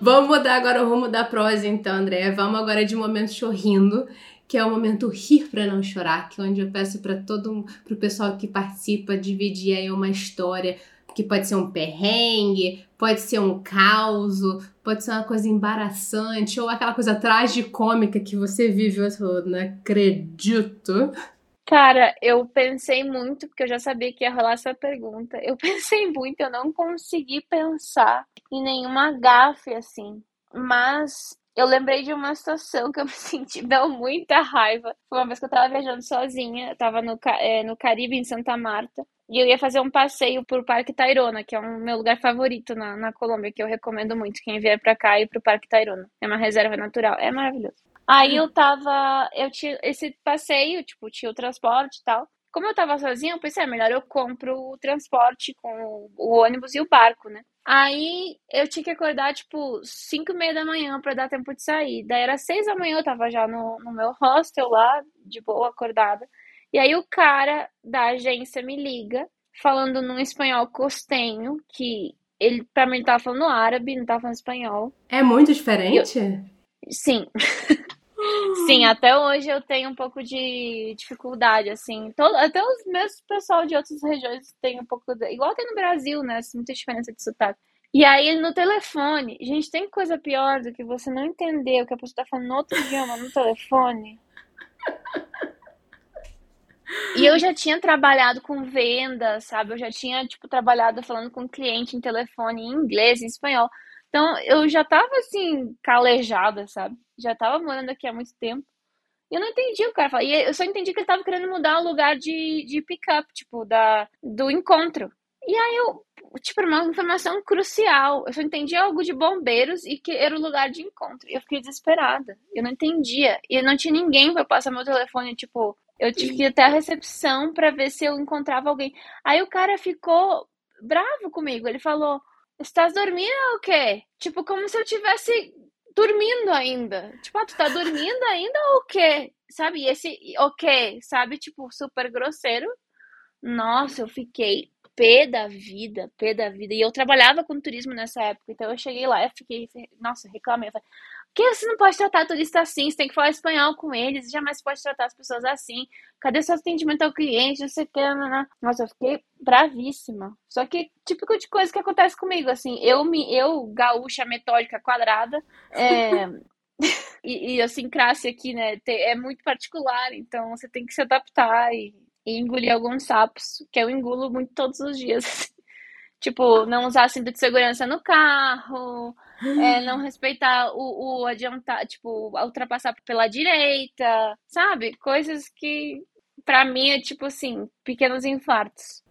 Vamos mudar agora o rumo da prosa, então, André. Vamos agora de momento chorrindo, que é o momento rir para não chorar, que é onde eu peço para todo pro pessoal que participa dividir aí uma história que pode ser um perrengue, pode ser um caos, pode ser uma coisa embaraçante ou aquela coisa tragicômica que você viveu, eu não acredito. Cara, eu pensei muito, porque eu já sabia que ia rolar essa pergunta. Eu [LAUGHS] pensei muito, eu não consegui pensar em nenhuma gafe assim. Mas eu lembrei de uma situação que eu me [LAUGHS] senti, deu muita raiva. Foi uma vez que eu tava viajando sozinha, eu tava no, é, no Caribe, em Santa Marta. E eu ia fazer um passeio por Parque Tayrona, que é um meu lugar favorito na, na Colômbia, que eu recomendo muito quem vier pra cá ir pro Parque Tayrona. É uma reserva natural, é maravilhoso. Aí eu tava. Eu tinha esse passeio, tipo, tinha o transporte e tal. Como eu tava sozinha, eu pensei, é melhor eu compro o transporte com o ônibus e o barco, né? Aí eu tinha que acordar, tipo, 5 e meia da manhã pra dar tempo de sair. Daí era 6 da manhã, eu tava já no, no meu hostel lá, de boa, acordada. E aí o cara da agência me liga, falando num espanhol costenho, que ele, pra mim, ele tava falando árabe, não tava falando espanhol. É muito diferente? Eu... Sim. [LAUGHS] Sim, [LAUGHS] até hoje eu tenho um pouco de dificuldade, assim. Todo, até os meus pessoal de outras regiões tem um pouco. De, igual tem no Brasil, né? Muita diferença de sotaque. E aí no telefone. Gente, tem coisa pior do que você não entender o que a pessoa tá falando no outro idioma no telefone. E eu já tinha trabalhado com vendas, sabe? Eu já tinha, tipo, trabalhado falando com cliente em telefone em inglês, em espanhol. Então, eu já tava, assim, calejada, sabe? Já tava morando aqui há muito tempo. E eu não entendi o cara falar. E eu só entendi que ele tava querendo mudar o lugar de, de pick-up, tipo, da, do encontro. E aí eu, tipo, uma informação crucial. Eu só entendi algo de bombeiros e que era o lugar de encontro. E eu fiquei desesperada. Eu não entendia. E não tinha ninguém para passar meu telefone, tipo, eu tive que ir até a recepção para ver se eu encontrava alguém. Aí o cara ficou bravo comigo. Ele falou: Estás dormindo ou o quê? Tipo, como se eu tivesse dormindo ainda. Tipo, ah, tu tá dormindo ainda ou o quê? Sabe? E esse o quê? Sabe? Tipo, super grosseiro. Nossa, eu fiquei pé da vida, pé da vida. E eu trabalhava com turismo nessa época, então eu cheguei lá e fiquei, nossa, reclamei. Eu falei, que você não pode tratar turista assim? Você tem que falar espanhol com eles, jamais pode tratar as pessoas assim. Cadê seu atendimento ao cliente? Não sei o que, não, não. Nossa, eu fiquei bravíssima. Só que, típico de coisa que acontece comigo, assim, eu, me, eu gaúcha metódica quadrada, é, [LAUGHS] e, e assim, classe aqui, né, é muito particular, então você tem que se adaptar e, e engolir alguns sapos, que eu engulo muito todos os dias. [LAUGHS] tipo, não usar cinto de segurança no carro, é, não [GASPS] respeitar o, o adiantar, tipo, ultrapassar pela direita, sabe? Coisas que, para mim, é tipo assim, pequenos infartos.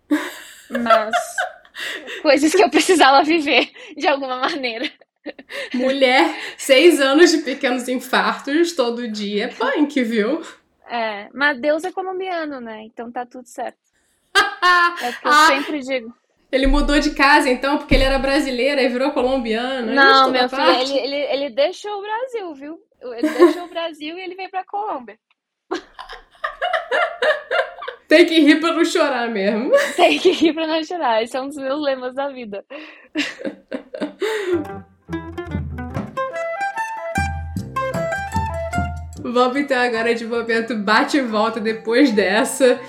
Mas [LAUGHS] coisas que eu precisava viver de alguma maneira. Mulher, seis anos de pequenos infartos todo dia. É punk, viu? É, mas Deus é colombiano, né? Então tá tudo certo. [LAUGHS] É o que eu ah, sempre digo. Ele mudou de casa, então, porque ele era brasileiro e virou colombiano. Não, meu filho, ele, ele, ele deixou o Brasil, viu? Ele deixou o Brasil e ele veio pra Colômbia. [LAUGHS] Tem que rir pra não chorar mesmo. Tem que rir pra não chorar. Esse é um dos meus lemas da vida. [LAUGHS] Vamos então agora de momento bate e volta depois dessa.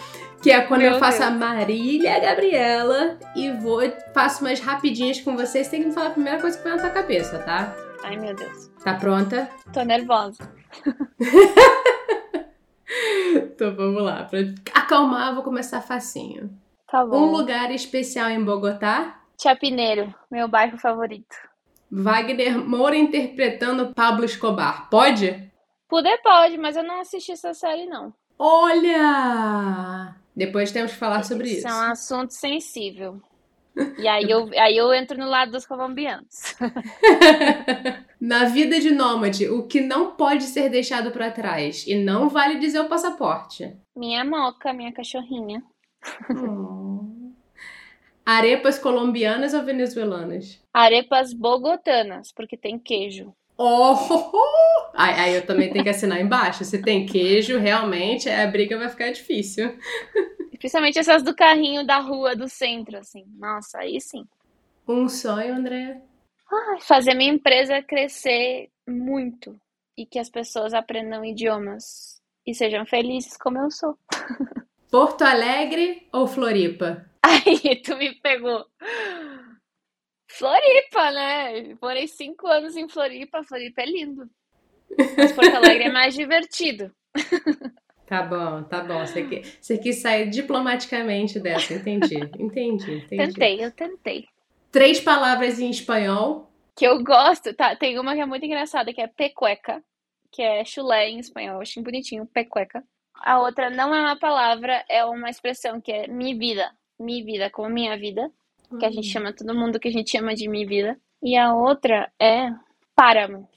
Que é quando Meu eu faço Deus. a Marília Gabriela e vou, faço umas rapidinhas com vocês. Tem que me falar a primeira coisa que vem na tua cabeça, tá? Ai, meu Deus. Tá pronta? Tô nervosa. [LAUGHS] então vamos lá. Pra acalmar, eu vou começar facinho. Tá bom. Um lugar especial em Bogotá? Chapineiro, meu bairro favorito. Wagner Moura interpretando Pablo Escobar. Pode? Poder pode, mas eu não assisti essa série, não. Olha! Depois temos que falar sobre isso. Isso é um assunto sensível. E aí eu, aí eu entro no lado dos colombianos. [LAUGHS] Na vida de nômade, o que não pode ser deixado para trás? E não vale dizer o passaporte. Minha moca, minha cachorrinha. Oh. Arepas colombianas ou venezuelanas? Arepas bogotanas, porque tem queijo. Oh! Aí, aí, eu também tenho que assinar embaixo. Se tem queijo, realmente a briga vai ficar difícil. Principalmente essas do carrinho da rua do centro, assim. Nossa, aí sim. Um sonho, André? Ai, fazer minha empresa crescer muito e que as pessoas aprendam idiomas e sejam felizes como eu sou. [LAUGHS] Porto Alegre ou Floripa? Aí, tu me pegou. Floripa, né? Morei cinco anos em Floripa. Floripa é lindo. Mas Porto Alegre é mais divertido. [LAUGHS] Tá bom, tá bom. Você, que, você quis sair diplomaticamente dessa, entendi. Entendi, entendi. Tentei, eu tentei. Três palavras em espanhol. Que eu gosto, tá? Tem uma que é muito engraçada, que é pecueca, que é chulé em espanhol. Eu acho bonitinho, pecueca. A outra não é uma palavra, é uma expressão que é mi vida. Mi vida, como minha vida. Que a gente chama todo mundo que a gente chama de mi vida. E a outra é páramo.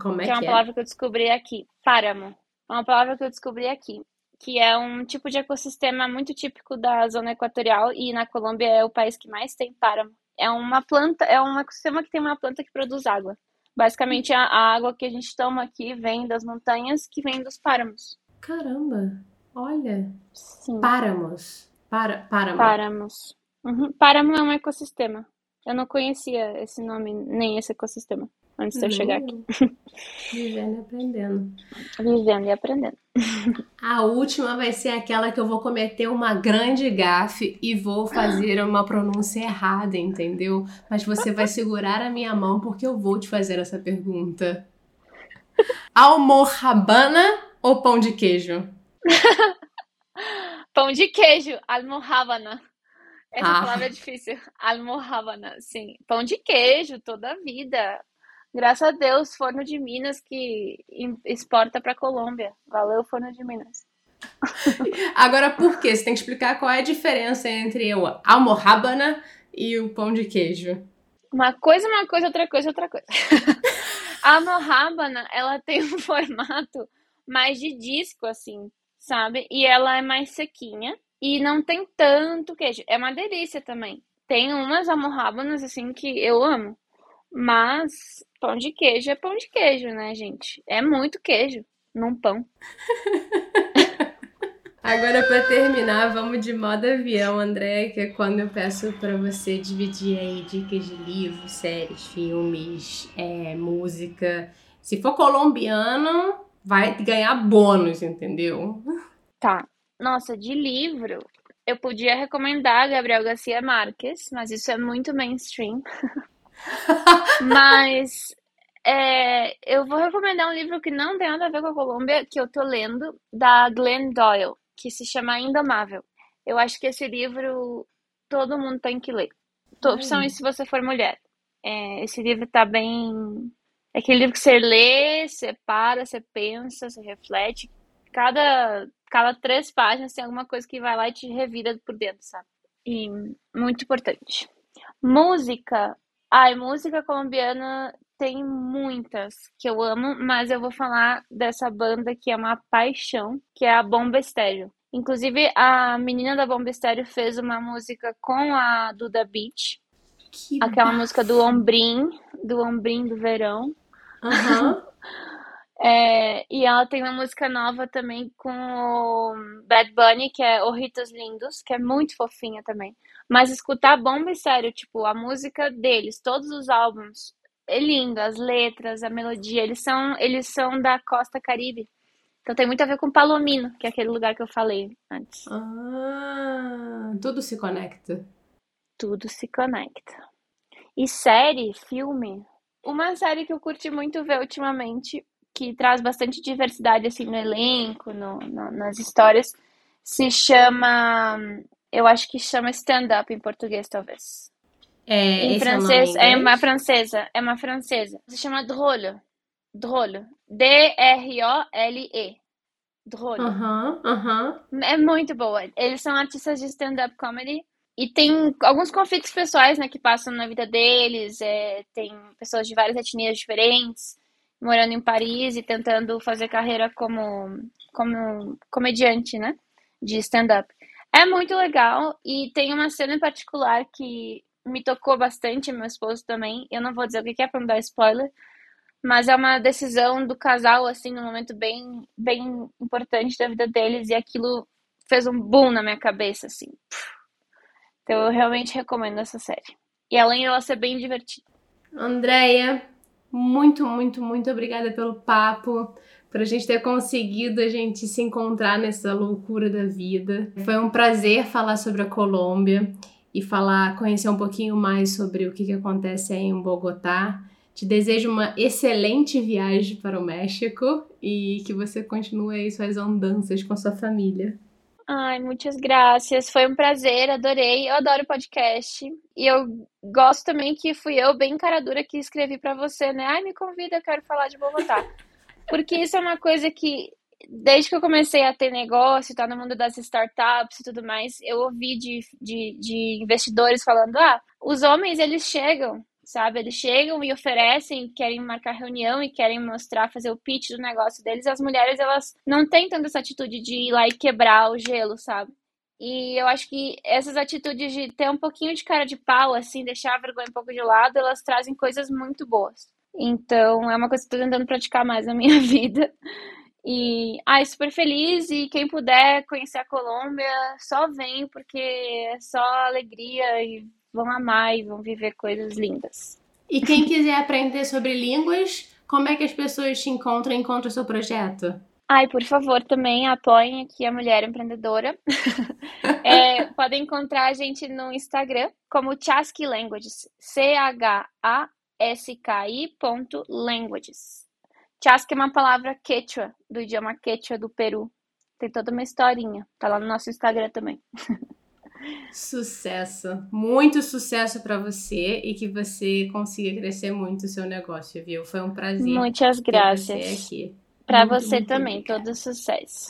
Como é que é uma que palavra que eu descobri aqui. Páramo. É uma palavra que eu descobri aqui. Que é um tipo de ecossistema muito típico da zona equatorial. E na Colômbia é o país que mais tem páramo. É uma planta, é um ecossistema que tem uma planta que produz água. Basicamente, a, a água que a gente toma aqui vem das montanhas, que vem dos páramos. Caramba, olha. Sim. Páramos. Para, páramo. Páramos. Uhum. Páramo é um ecossistema. Eu não conhecia esse nome, nem esse ecossistema, antes de eu chegar aqui. Vivendo e aprendendo. [LAUGHS] Vivendo e aprendendo. A última vai ser aquela que eu vou cometer uma grande gafe e vou fazer uma pronúncia errada, entendeu? Mas você vai segurar a minha mão porque eu vou te fazer essa pergunta. Almohabana ou pão de queijo? [LAUGHS] Pão de queijo, almohábana. Essa Ah. palavra é difícil. Almohábana, sim. Pão de queijo, toda a vida. Graças a Deus, Forno de Minas que exporta para Colômbia. Valeu, Forno de Minas. [LAUGHS] Agora, por quê? Você tem que explicar qual é a diferença entre o almohábana e o pão de queijo. Uma coisa, uma coisa, outra coisa, outra coisa. [LAUGHS] A almohábana, ela tem um formato mais de disco, assim, sabe? E ela é mais sequinha e não tem tanto queijo. É uma delícia também. Tem umas almohábanas, assim, que eu amo. Mas pão de queijo é pão de queijo, né, gente? É muito queijo num pão. [LAUGHS] Agora, pra terminar, vamos de modo avião, André, que é quando eu peço pra você dividir aí dicas de livros, séries, filmes, é, música. Se for colombiano, vai ganhar bônus, entendeu? Tá. Nossa, de livro, eu podia recomendar Gabriel Garcia Marques, mas isso é muito mainstream. [LAUGHS] Mas é, eu vou recomendar um livro que não tem nada a ver com a Colômbia, que eu tô lendo, da Glenn Doyle, que se chama Indomável. Eu acho que esse livro todo mundo tem que ler. Ai. Principalmente se você for mulher. É, esse livro tá bem. É aquele livro que você lê, você para, você pensa, você reflete. Cada, cada três páginas tem alguma coisa que vai lá e te revira por dentro, sabe? E muito importante. Música. Ai, música colombiana tem muitas que eu amo, mas eu vou falar dessa banda que é uma paixão, que é a Bomba Estéreo. Inclusive, a menina da Bomba Estéreo fez uma música com a Duda Beat, Que aquela música do Ombrim, do Ombrim do Verão. Aham. [LAUGHS] É, e ela tem uma música nova também com o Bad Bunny, que é Orritos Lindos, que é muito fofinha também. Mas escutar Bomba Estéreo, tipo, a música deles, todos os álbuns, é lindo, as letras, a melodia, eles são, eles são da Costa Caribe. Então tem muito a ver com Palomino, que é aquele lugar que eu falei antes. Ah, tudo se conecta. Tudo se conecta. E série, filme. Uma série que eu curti muito ver ultimamente, que traz bastante diversidade assim no elenco, no, no- nas histórias, se chama. Eu acho que chama Stand Up em português, talvez. É, Em é francês, é inglês? uma francesa, é uma francesa. Se chama Drôle. Drôle. D-R-O-L-E. Drôle. Aham, aham. É muito boa. Eles são artistas de stand-up comedy e tem alguns conflitos pessoais, né, que passam na vida deles. É, tem pessoas de várias etnias diferentes morando em Paris e tentando fazer carreira como, como comediante, né, de stand-up. É muito legal e tem uma cena em particular que me tocou bastante, meu esposo também. Eu não vou dizer o que é para não dar spoiler, mas é uma decisão do casal, assim, num momento bem, bem importante da vida deles, e aquilo fez um boom na minha cabeça, assim. Então eu realmente recomendo essa série. E além ela ser bem divertida. Andréia, muito, muito, muito obrigada pelo papo, por a gente ter conseguido a gente se encontrar nessa loucura da vida. Foi um prazer falar sobre a Colômbia e falar, conhecer um pouquinho mais sobre o que, que acontece aí em Bogotá. Te desejo uma excelente viagem para o México e que você continue aí suas andanças com sua família. Ai, muitas graças. Foi um prazer, adorei. Eu adoro podcast. E eu gosto também que fui eu, bem cara dura, que escrevi para você, né? Ai, me convida, eu quero falar de Bogotá. [LAUGHS] Porque isso é uma coisa que, desde que eu comecei a ter negócio, tá no mundo das startups e tudo mais, eu ouvi de, de, de investidores falando: ah, os homens, eles chegam sabe? Eles chegam e oferecem, querem marcar reunião e querem mostrar, fazer o pitch do negócio deles. As mulheres, elas não têm tanto essa atitude de ir lá e quebrar o gelo, sabe? E eu acho que essas atitudes de ter um pouquinho de cara de pau, assim, deixar a vergonha um pouco de lado, elas trazem coisas muito boas. Então, é uma coisa que eu tô tentando praticar mais na [LAUGHS] minha vida. E, ai, super feliz. E quem puder conhecer a Colômbia, só vem, porque é só alegria e vão amar e vão viver coisas lindas. E quem quiser aprender sobre línguas, como é que as pessoas te encontram e encontram o seu projeto? Ai, por favor, também apoiem aqui a Mulher Empreendedora. [LAUGHS] é, podem encontrar a gente no Instagram como Chaski Languages. C-H-A-S-K-I ponto languages. Chaski é uma palavra quechua, do idioma quechua do Peru. Tem toda uma historinha. Tá lá no nosso Instagram também. [LAUGHS] Sucesso, muito sucesso para você e que você consiga crescer muito o seu negócio, viu? Foi um prazer. Muitas graças. Para você muito também, obrigada. todo sucesso.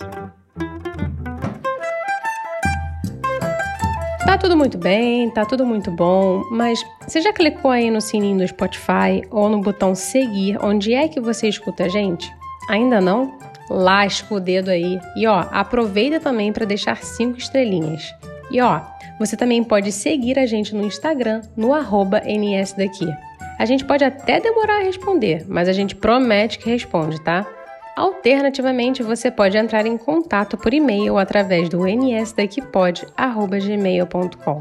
Tá tudo muito bem, tá tudo muito bom, mas você já clicou aí no sininho do Spotify ou no botão seguir, onde é que você escuta a gente? Ainda não? Lasca o dedo aí e ó, aproveita também para deixar cinco estrelinhas. E ó, você também pode seguir a gente no Instagram, no NSDaqui. A gente pode até demorar a responder, mas a gente promete que responde, tá? Alternativamente, você pode entrar em contato por e-mail através do nsdaquipod.gmail.com.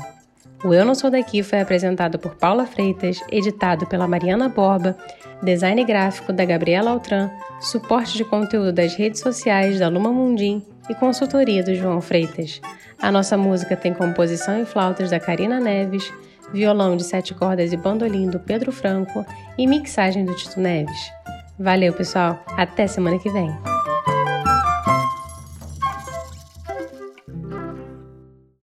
O Eu Não Sou Daqui foi apresentado por Paula Freitas, editado pela Mariana Borba, design gráfico da Gabriela Altran, suporte de conteúdo das redes sociais da Luma Mundim e consultoria do João Freitas. A nossa música tem composição em flautas da Karina Neves, violão de sete cordas e bandolim do Pedro Franco e mixagem do Tito Neves. Valeu, pessoal. Até semana que vem.